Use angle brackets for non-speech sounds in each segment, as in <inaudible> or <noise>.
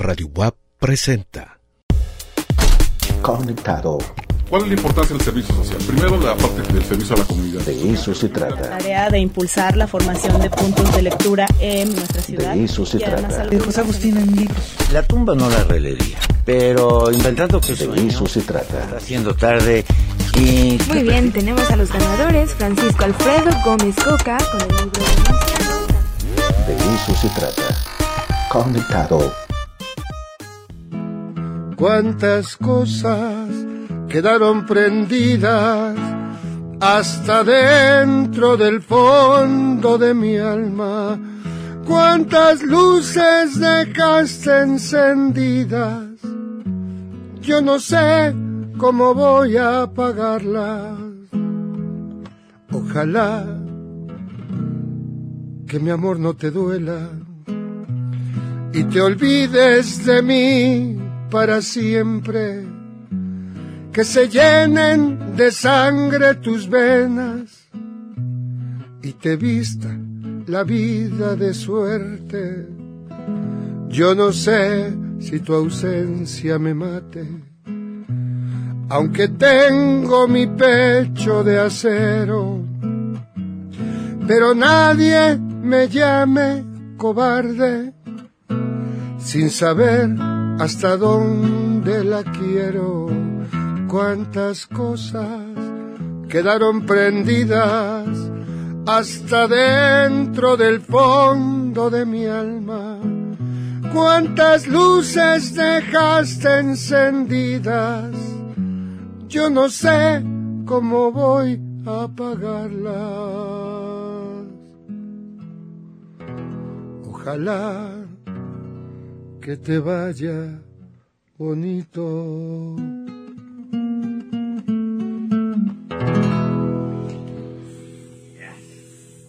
Radio WAP presenta. Conectado. ¿Cuál es la importancia del servicio social? Primero, la parte del servicio a la comunidad. De eso se trata. tarea de impulsar la formación de puntos de lectura en nuestra ciudad. De eso se y trata. algunos- José Agustín en libros. La tumba no la releería, pero inventando que De sueño, eso se está trata. haciendo tarde y... Muy bien, tenemos a los ganadores, Francisco Alfredo Gómez Coca con el libro de De eso se trata. Conectado. Cuántas cosas quedaron prendidas hasta dentro del fondo de mi alma. Cuántas luces dejaste encendidas. Yo no sé cómo voy a apagarlas. Ojalá que mi amor no te duela y te olvides de mí para siempre. Que se llenen de sangre tus venas y te vista la vida de suerte. Yo no sé si tu ausencia me mate, aunque tengo mi pecho de acero, pero nadie me llame cobarde sin saber hasta dónde la quiero. Cuántas cosas quedaron prendidas hasta dentro del fondo de mi alma. Cuántas luces dejaste encendidas. Yo no sé cómo voy a apagarlas. Ojalá que te vaya bonito.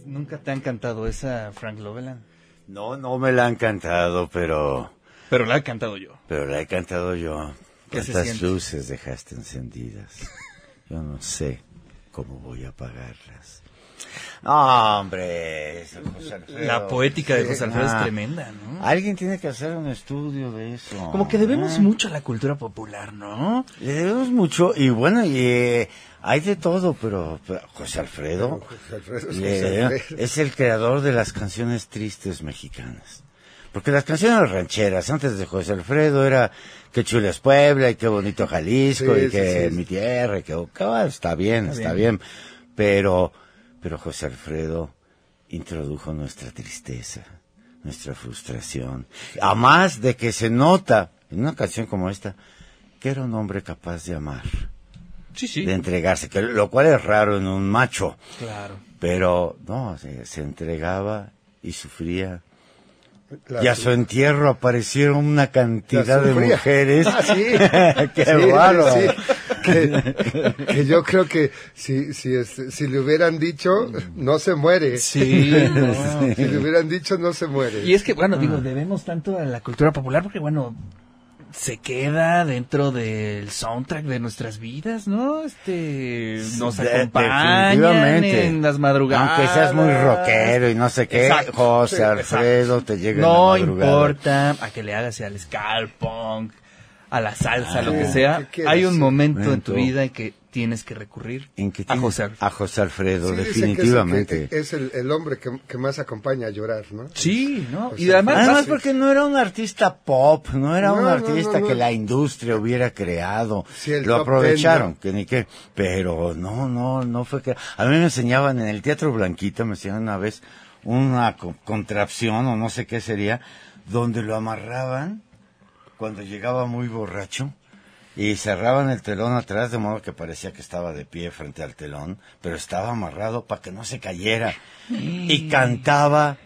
¿Nunca te ha encantado esa Frank Loveland? No, no me la han cantado, pero... Pero la he cantado yo. Pero la he cantado yo. ¿Qué se ¿Cuántas luces dejaste encendidas? Yo no sé cómo voy a apagarlas. No, hombre. José Alfredo. La poética de José Alfredo Ah. es tremenda, ¿no? Alguien tiene que hacer un estudio de eso. Como que debemos Ah. mucho a la cultura popular, ¿no? Le debemos mucho y bueno, y eh, hay de todo, pero, pero José Alfredo, José Alfredo es le- José Alfredo. es el creador de las canciones tristes mexicanas. Porque las canciones rancheras antes de José Alfredo era qué chula es Puebla y qué bonito Jalisco Sí, y sí, que sí. mi tierra y que oh, está bien, Está está bien. Pero, pero José Alfredo introdujo nuestra tristeza, nuestra frustración. A más de que se nota en una canción como esta que era un hombre capaz de amar, Sí, sí. de entregarse, que lo cual es raro en un macho, Claro. pero no, se, se entregaba y sufría. La y a su entierro aparecieron una cantidad de mujeres. Ah, sí. <laughs> ¡Qué Sí, sí. Que, que yo creo que si, si, este, si le hubieran dicho, no se muere. Sí, <laughs> no. Si le hubieran dicho, no se muere. Y es que, bueno, digo, debemos tanto a la cultura popular porque, bueno, se queda dentro del soundtrack de nuestras vidas, ¿no? Este, nos De- definitivamente. en las madrugadas. Aunque seas muy rockero y no sé qué, Exacto. José Sí, Alfredo te llega No en la madrugada. importa a que le hagas al ska, punk, a la salsa, Ah, lo que ¿qué sea. Hay un momento en tu vida en que tienes que recurrir En que a José Alfredo. a José Alfredo, Sí, dicen que es el que- definitivamente. que es el, el hombre que, que más acompaña a llorar, ¿no? Sí, ¿no? José Y además, Además sí. porque no era un artista pop, no era No, un artista no, no. que la industria hubiera creado. Sí, el Lo aprovecharon, que ni qué. Pero no, no, no fue que... A mí me enseñaban en el Teatro Blanquita, me enseñaban una vez una co- contrapción o no sé qué sería, donde lo amarraban cuando llegaba muy borracho y cerraban el telón atrás de modo que parecía que estaba de pie frente al telón, pero estaba amarrado para que no se cayera y cantaba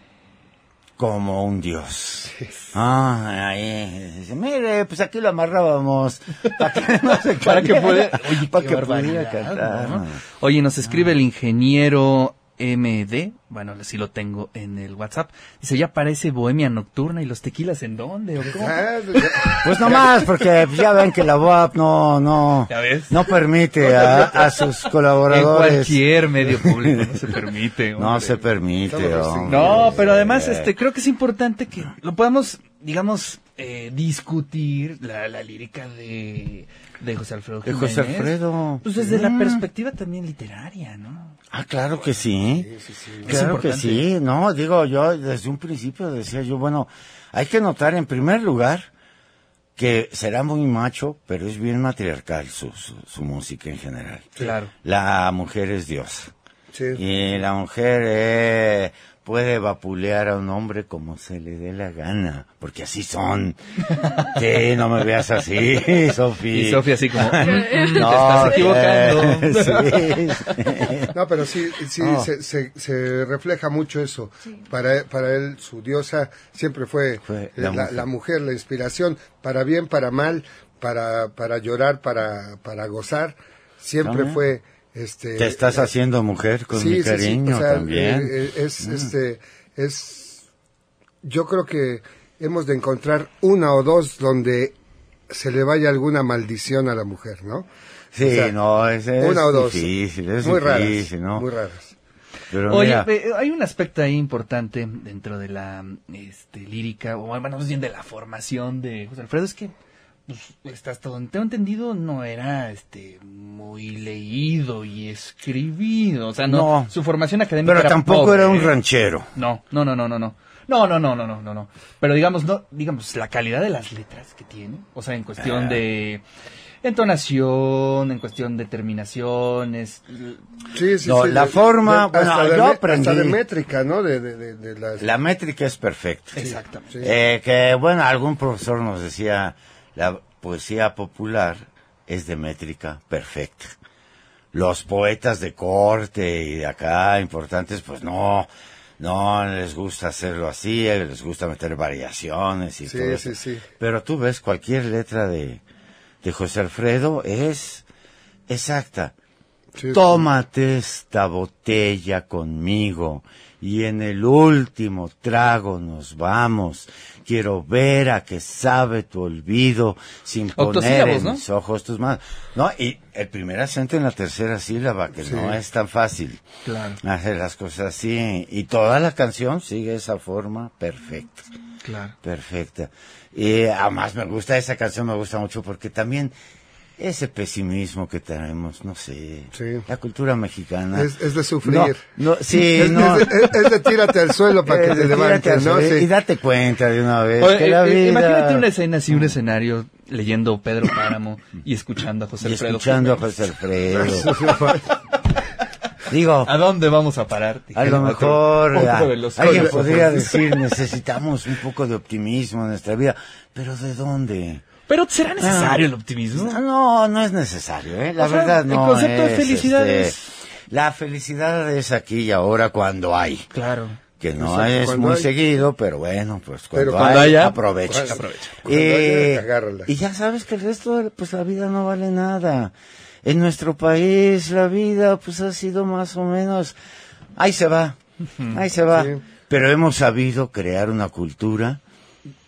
como un dios. <laughs> Ah, ahí, dice, mire, pues aquí lo amarrábamos para que no se <laughs> para que oye, para que pudiera cantar. ¿no? Oye, nos escribe el ingeniero MD, bueno, sí lo tengo en el WhatsApp. Dice, ya parece bohemia nocturna y los tequilas en dónde o cómo. Ah, pues Pues nomás, porque pues, ya ven que la UAP no, no, no permite a, a sus En colaboradores. cualquier medio público no se permite. <laughs> No se permite. Hombre. No, pero además este creo que es importante que lo podamos, digamos, eh, discutir la, la lírica de, de José Alfredo De Jiménez. José Alfredo. Pues desde la Mm. perspectiva también literaria, ¿no? Ah, claro que sí. Claro que sí. No, digo, yo desde un principio decía yo, bueno, hay que notar en primer lugar que será muy macho, pero es bien matriarcal su, su, su música en general. Claro. La mujer es diosa. Sí. Y la mujer eh, puede vapulear a un hombre como se le dé la gana, porque así son. <laughs> Sí, no me veas así, Sofía. Y Sofía así como, <laughs> "Mm, mm, te No, estás equivocando. <laughs> sí. No, pero sí, sí Oh. se, se, se refleja mucho eso. Para, para él, su diosa siempre fue, Fue la, la la- mujer. la mujer, la inspiración, para bien, para mal, para, para llorar, para, para gozar. Siempre También. fue... Este, Te estás haciendo mujer con Sí, mi sí, sí, cariño o sea, también. Eh, eh, es, este, es, yo creo que hemos de encontrar una o dos donde se le vaya alguna maldición a la mujer, ¿no? sí, o sea, no, es, es una o dos. difícil, es muy difícil, raras, ¿no? muy raras. Pero Oye, mira, eh, hay un aspecto ahí importante dentro de la este, lírica, o bueno, más bien de la formación de José Alfredo, es que, pues, hasta donde tengo entendido, no era este muy leído y escribido, o sea, no, No. su formación académica pero era tampoco pobre, era un ranchero. No, no, no, no, no, no. No, no, no, no, no, no, no. Pero digamos, no, digamos, la calidad de las letras que tiene, o sea, en cuestión Ah. de entonación, en cuestión de terminaciones, Sí, sí, No, sí, la de- forma, de- hasta bueno, de yo aprendí- Hasta de métrica, ¿no? De, de, de, de las... La métrica es perfecta. exactamente. sí. Eh, que bueno, algún profesor nos decía, la poesía popular es de métrica perfecta. Los poetas de corte y de acá importantes, pues no, no les gusta hacerlo así, les gusta meter variaciones y Sí, todo eso. sí, sí. Pero tú ves cualquier letra de, de José Alfredo es exacta. Tómate esta botella conmigo y en el último trago nos vamos. Quiero ver a qué sabe tu olvido sin poner en ¿no? mis ojos tus manos. No, y el primer acento en la tercera sílaba, que Sí. no es tan fácil Claro, hacer las cosas así. Y toda la canción sigue esa forma perfecta. claro. Perfecta. Y además me gusta esa canción, me gusta mucho porque también ese pesimismo que tenemos, no sé, Sí. la cultura mexicana. Es, es de sufrir. No, no, sí, es, no. es de, es- es de tírate al suelo para que te levantes, al ¿no? suelo Sí. Y date cuenta de una vez Oye, que eh, eh, vida... Imagínate una escena así, un escenario leyendo Pedro Páramo y escuchando a José y Alfredo. escuchando a. José Alfredo. <laughs> Digo, ¿A dónde vamos a parar? a lo Otro- mejor otro los alguien podría decir, necesitamos un poco de optimismo en nuestra vida. ¿Pero de dónde? Pero ¿será necesario Ah. el optimismo? No, no, es necesario, ¿eh? La O sea, verdad el no concepto de es, felicidad este, es- La felicidad es aquí y ahora cuando hay. Claro. Que no es muy hay. seguido, pero bueno, pues cuando, Pero cuando hay, haya, aprovecha. cuando- aprovecha. Cuando Eh, haya, y ya sabes que el resto, pues la vida no vale nada. En nuestro país la vida, pues ha sido más o menos, ahí se va, ahí se va. Sí. Pero hemos sabido crear una cultura,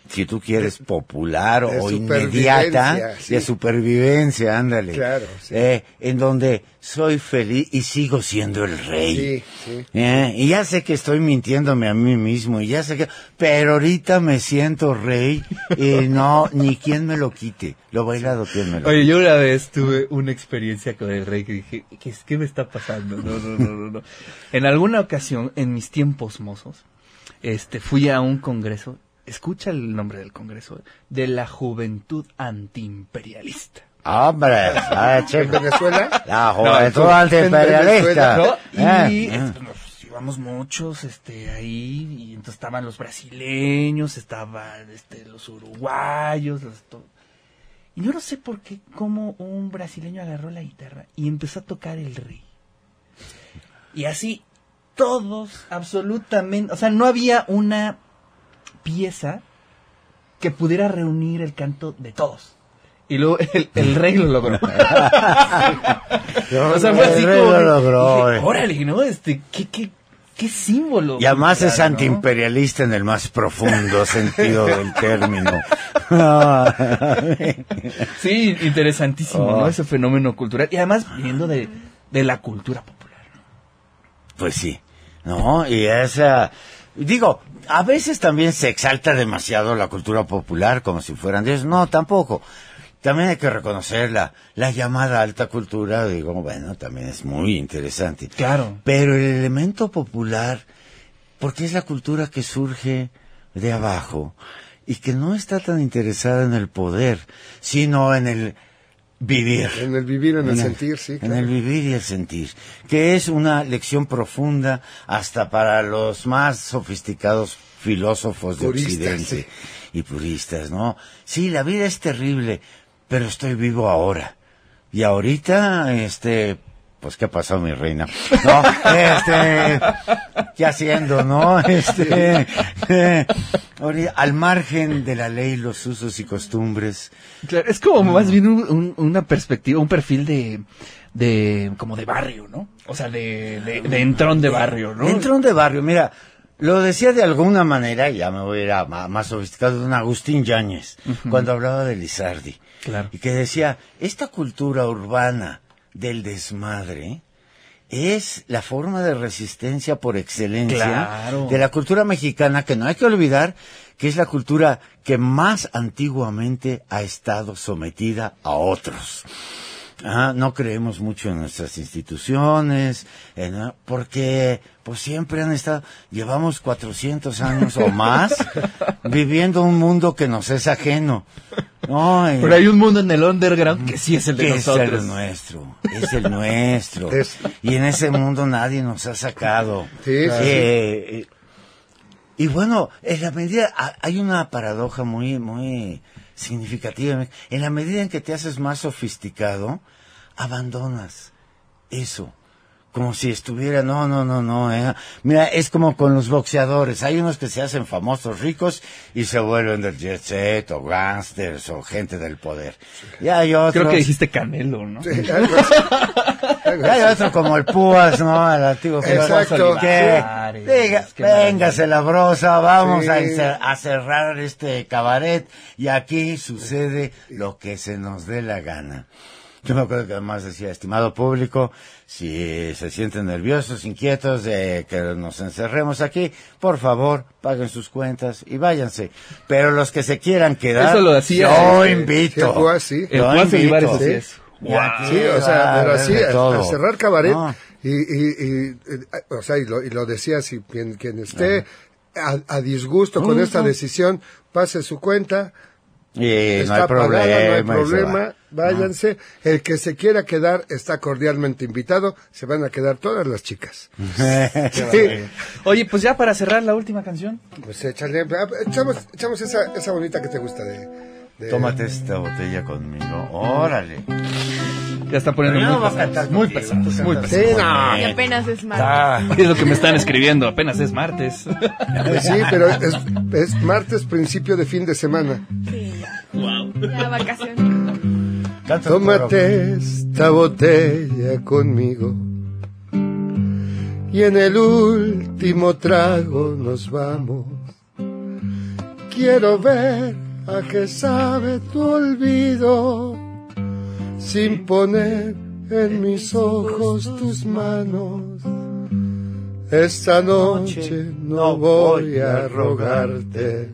si tú quieres, popular De o inmediata, sí. de supervivencia, ándale. Claro, sí. Eh, en donde soy feliz y sigo siendo el rey. Sí, sí. Eh, y ya sé que estoy mintiéndome a mí mismo, y ya sé que, pero ahorita me siento rey, y no, ni quien me lo quite. Lo bailado, quien me lo Oye, yo una vez tuve una experiencia con el rey que dije, ¿qué, es- qué me está pasando? No, no, no, no, no. En alguna ocasión, en mis tiempos mozos, este, fui a un congreso, escucha el nombre del congreso, de la Juventud Antiimperialista. Hombre, ah, <laughs> ¿En. Venezuela? La No, juventud en antiimperialista. ¿no? Y Eh, este, nos íbamos muchos este, ahí, y entonces estaban los brasileños, estaban este, los uruguayos, los to- y yo no sé por qué, cómo un brasileño agarró la guitarra y empezó a tocar el rey. Y así, todos, absolutamente, o sea, no había una pieza que pudiera reunir el canto de todos. Y luego <laughs> el, el rey lo logró. <laughs> O sea, fue así El rey como. lo logró, dije, eh. Órale, ¿no? Este, qué, qué, qué símbolo. Y además es antiimperialista en el más profundo <laughs> sentido del término. Sí, interesantísimo, Oh. ¿no? Ese fenómeno cultural. Y además, viniendo de, de la cultura popular. ¿no? Pues sí, ¿no? Y esa, Digo, a veces también se exalta demasiado la cultura popular como si fueran dioses. No, tampoco. También hay que reconocer la, la llamada alta cultura, digo, bueno, también es muy interesante. Claro. Pero el elemento popular, porque es la cultura que surge de abajo y que no está tan interesada en el poder, sino en el vivir. En el vivir, en el En el- sentir, sí. En claro. el vivir y el sentir, que es una lección profunda hasta para los más sofisticados filósofos de Occidente sí. y puristas, ¿no? Sí, la vida es terrible, pero estoy vivo ahora. Y ahorita, este, pues, ¿qué pasó, mi reina? No, <laughs> este, ¿qué haciendo, no? <laughs> Este, eh, ahorita, al margen de la ley, los usos y costumbres, Claro, es como más bien un- un- una perspectiva, un perfil de, de, como de barrio, ¿no? O sea, de, de, de entrón de barrio, ¿no? Entrón de barrio, mira, lo decía de alguna manera, ya me voy a ir a más sofisticado, un Agustín Yáñez, cuando hablaba de Lizardi. Claro. Y que decía, esta cultura urbana del desmadre es la forma de resistencia por excelencia Claro. de la cultura mexicana, que no hay que olvidar que es la cultura que más antiguamente ha estado sometida a otros. Ah, no creemos mucho en nuestras instituciones, en- porque pues siempre han estado, llevamos 400 años o más <laughs> viviendo un mundo que nos es ajeno. No, y- Pero hay un mundo en el underground que sí es el de que es nosotros. el nuestro, es el nuestro. <laughs> Es- Y en ese mundo nadie nos ha sacado. Sí, Eh, eh, y bueno, en la medida, ha- hay una paradoja muy, muy significativa. En la medida en que te haces más sofisticado, abandonas eso. Como si estuviera, no, no, no, no. eh. Mira, es como con los boxeadores. Hay unos que se hacen famosos, ricos, y se vuelven del jet set, o gangsters, o gente del poder. Y hay otros... Creo que dijiste Canelo, ¿no? Sí, algo así. <laughs> Algo Hay así. otro como el Púas, ¿no? El antiguo Exacto. Púas, Que, diga, véngase la brosa, vamos Sí. a, encer- a cerrar este cabaret y aquí sucede lo que se nos dé la gana. Yo me acuerdo que además decía, estimado público, si se sienten nerviosos, inquietos de que nos encerremos aquí, por favor, paguen sus cuentas y váyanse. Pero los que se quieran quedar, Eso lo hacía, yo eh, invito. sí, el Púas, sí. El Yo invito. Así es. Sí, o sea, pero así, a, a cerrar cabaret, No. y, y, y, eh, o sea, y lo, y lo decía, si quien, quien esté a, a disgusto con esta decisión, pase su cuenta, Está no hay problema. pagada, no hay problema, váyanse. El que se quiera quedar está cordialmente invitado, se van a quedar todas las chicas. <laughs> Sí, Oye, pues ya para cerrar la última canción. pues échale, ah, echamos, echamos esa, esa bonita que te gusta de... de- Tómate esta botella conmigo. Órale. Ya están poniendo no muy a pesados. Muy pesados, tú muy pesados. Sí, no. Y apenas es martes. Ah, Es lo que me están escribiendo, apenas es martes. Pues sí, pero es, es martes, principio de fin de semana. Sí, ya. Ya vacaciones. canta Tómate esta botella conmigo y en el último trago nos vamos. Quiero ver a qué sabe tu olvido sin poner en mis ojos tus manos. Esta noche no voy a rogarte.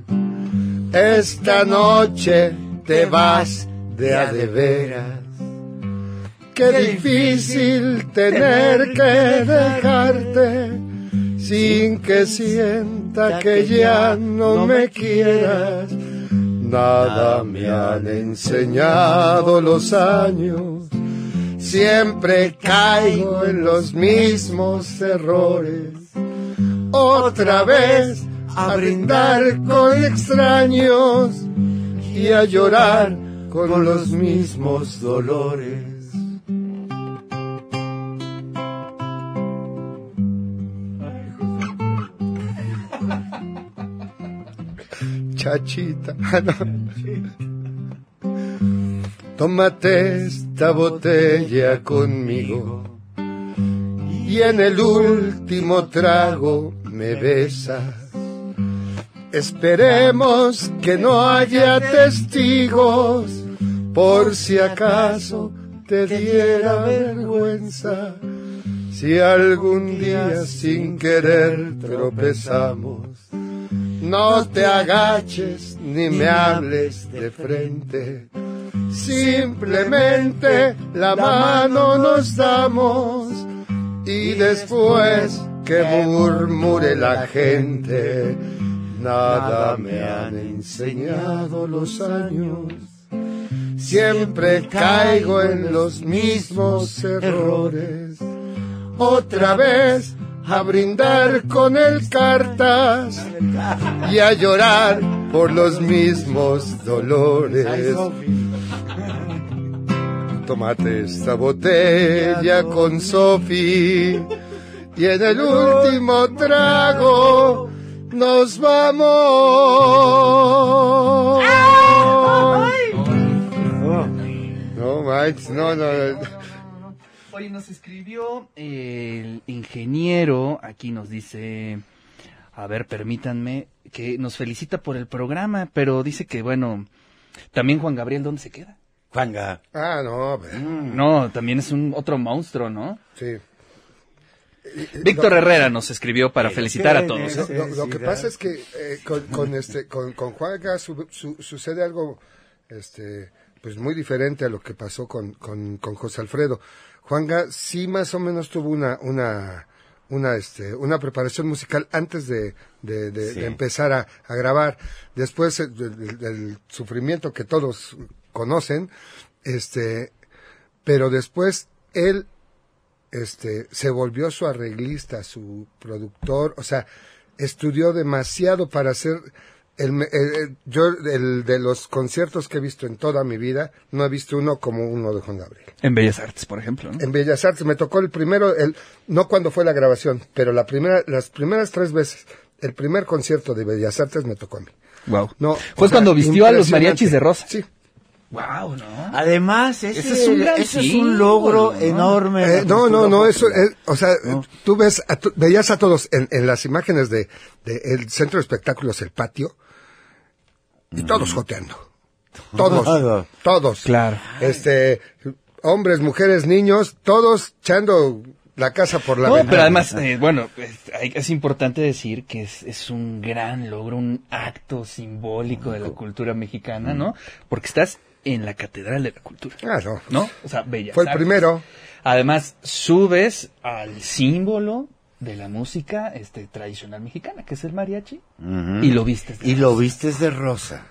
Esta noche te vas de a de veras. Qué difícil tener que dejarte sin que sienta que ya no me quieras. Nada me han enseñado los años. Siempre caigo en los mismos errores. Otra vez a brindar con extraños y a llorar con los mismos dolores. Chachita, <laughs> ah. Tómate esta botella conmigo y en el último trago me besas. Esperemos que no haya testigos por si acaso te diera vergüenza. Si algún día sin querer tropezamos, no te agaches ni me hables de frente. Simplemente la mano nos damos y después que murmure la gente, nada me han enseñado los años. Siempre caigo en los mismos errores. Otra vez a brindar con el cartas y a llorar por los mismos dolores. Tómate esta botella con Sofi y en el último trago nos vamos. No, manches, no, no. Oye, nos escribió el ingeniero, aquí nos dice, a ver, permítanme, que nos felicita por el programa, pero dice que, bueno, también Juan Gabriel, ¿dónde se queda? Juanga. Ah, no, ve, No, también es un otro monstruo, ¿no? sí. Víctor Herrera nos escribió para felicitar a todos. Lo, ¿eh? lo- lo que pasa es que eh, con, con este con, con Juanga su- su- sucede algo este pues muy diferente a lo que pasó con, con, con José Alfredo. Juanga sí más o menos tuvo una una una este una preparación musical antes de, de, de- Sí. de empezar a, a grabar. Después del, del- del sufrimiento que todos conocen, este pero después él este, se volvió su arreglista, su productor, o sea, estudió demasiado para hacer el, me- el- el- yo el de los conciertos que he visto en toda mi vida, no he visto uno como uno de Juan Gabriel. En Bellas Artes, por ejemplo, ¿no? En Bellas Artes me tocó el primero, el, no cuando fue la grabación, pero la primera, las primeras tres veces, el primer concierto de Bellas Artes me tocó a mí. Wow. No, Fue sea, cuando vistió a los mariachis de rosa. Sí. Wow, ¿no? Además, ese, Ese es un gran ese es un logro ¿no? enorme. Eh, no, no, no, eso es, o sea, tú ves, a to- veías a todos en, en las imágenes de, de el centro de espectáculos, el patio, y todos joteando. Todos, Todo. todos. Claro. Este, hombres, mujeres, niños, todos echando la casa por la No, ventana. pero además, eh, bueno, es, es importante decir que es, es un gran logro, un acto simbólico de la cultura mexicana, ¿no? Porque estás en la Catedral de la Cultura, Ah, no. O sea, Bellas Fue el primero. Además, subes al símbolo de la música este, tradicional mexicana, que es el mariachi, y lo viste. Y lo vistes de rosa.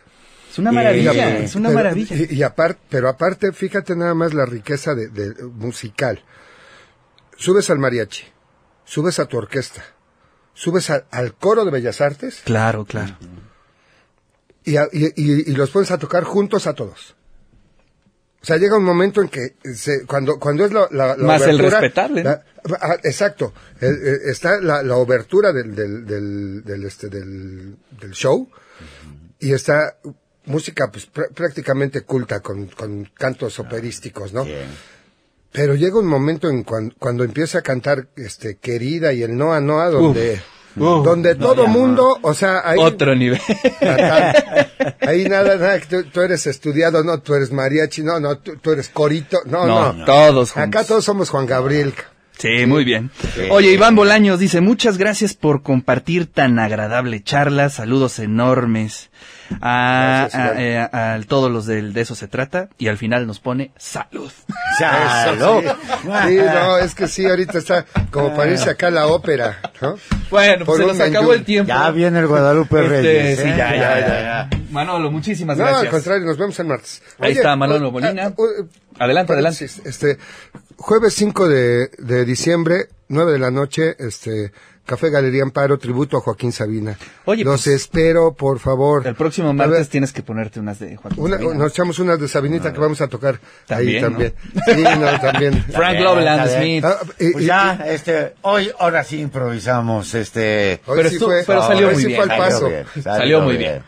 Es una maravilla, y- es una Pero- maravilla. Y, y aparte, pero aparte, fíjate nada más la riqueza de, de- musical. Subes al mariachi, subes a tu orquesta, subes a- al coro de Bellas Artes Claro, claro. y, a- y los pones a tocar juntos a todos. O sea, llega un momento en que se- cuando cuando es la, la, la Más el respetable, la- ah, exacto. Eh, eh, está la, la obertura del del, del, del, este, del, del show y está música pues pr- prácticamente culta con, con cantos operísticos, ¿no? Bien. Pero llega un momento en cuan- cuando empieza a cantar este querida y el Noa Noa donde Uf. Donde todo mundo, o sea, ahí Otro nivel. <laughs> Ahí nada, nada, tú, tú eres estudiado, no, tú eres mariachi, no, no, tú, tú eres corito, no, No, no. todos Acá juntos. todos somos Juan Gabriel. Sí, muy bien. Oye, Iván Bolaños dice, muchas gracias por compartir tan agradable charla, saludos enormes a, Gracias, a- Iván. eh, a todos los del de eso se trata y al final nos pone salud. ¡Salud! Sí, no, es que sí, ahorita está como parece acá la ópera, ¿no? Bueno, Por pues se nos acabó el tiempo. Ya viene el Guadalupe Este, Reyes. sí, ¿eh? ya, ya, ya, ya. Manolo, muchísimas No, al gracias. contrario, nos vemos el martes. Ahí está, Manolo uh, Molina. uh, uh, Adelante, adelante. Este, jueves 5 de, de diciembre, 9 de la noche, este, Café Galería Amparo, tributo a Joaquín Sabina. Oye, Los pues, espero, por favor. El próximo martes ver, tienes que ponerte unas de Una, Sabina. nos echamos unas de Sabinita que vamos a tocar ahí También, también. Sí, no, también. <laughs> Frank Loveland. Smith. Ah, y- Pues y- ya, este, hoy, ahora sí improvisamos, este. hoy pero sí fue, pero salió muy sí bien. fue al Salió paso. bien, Salió muy bien.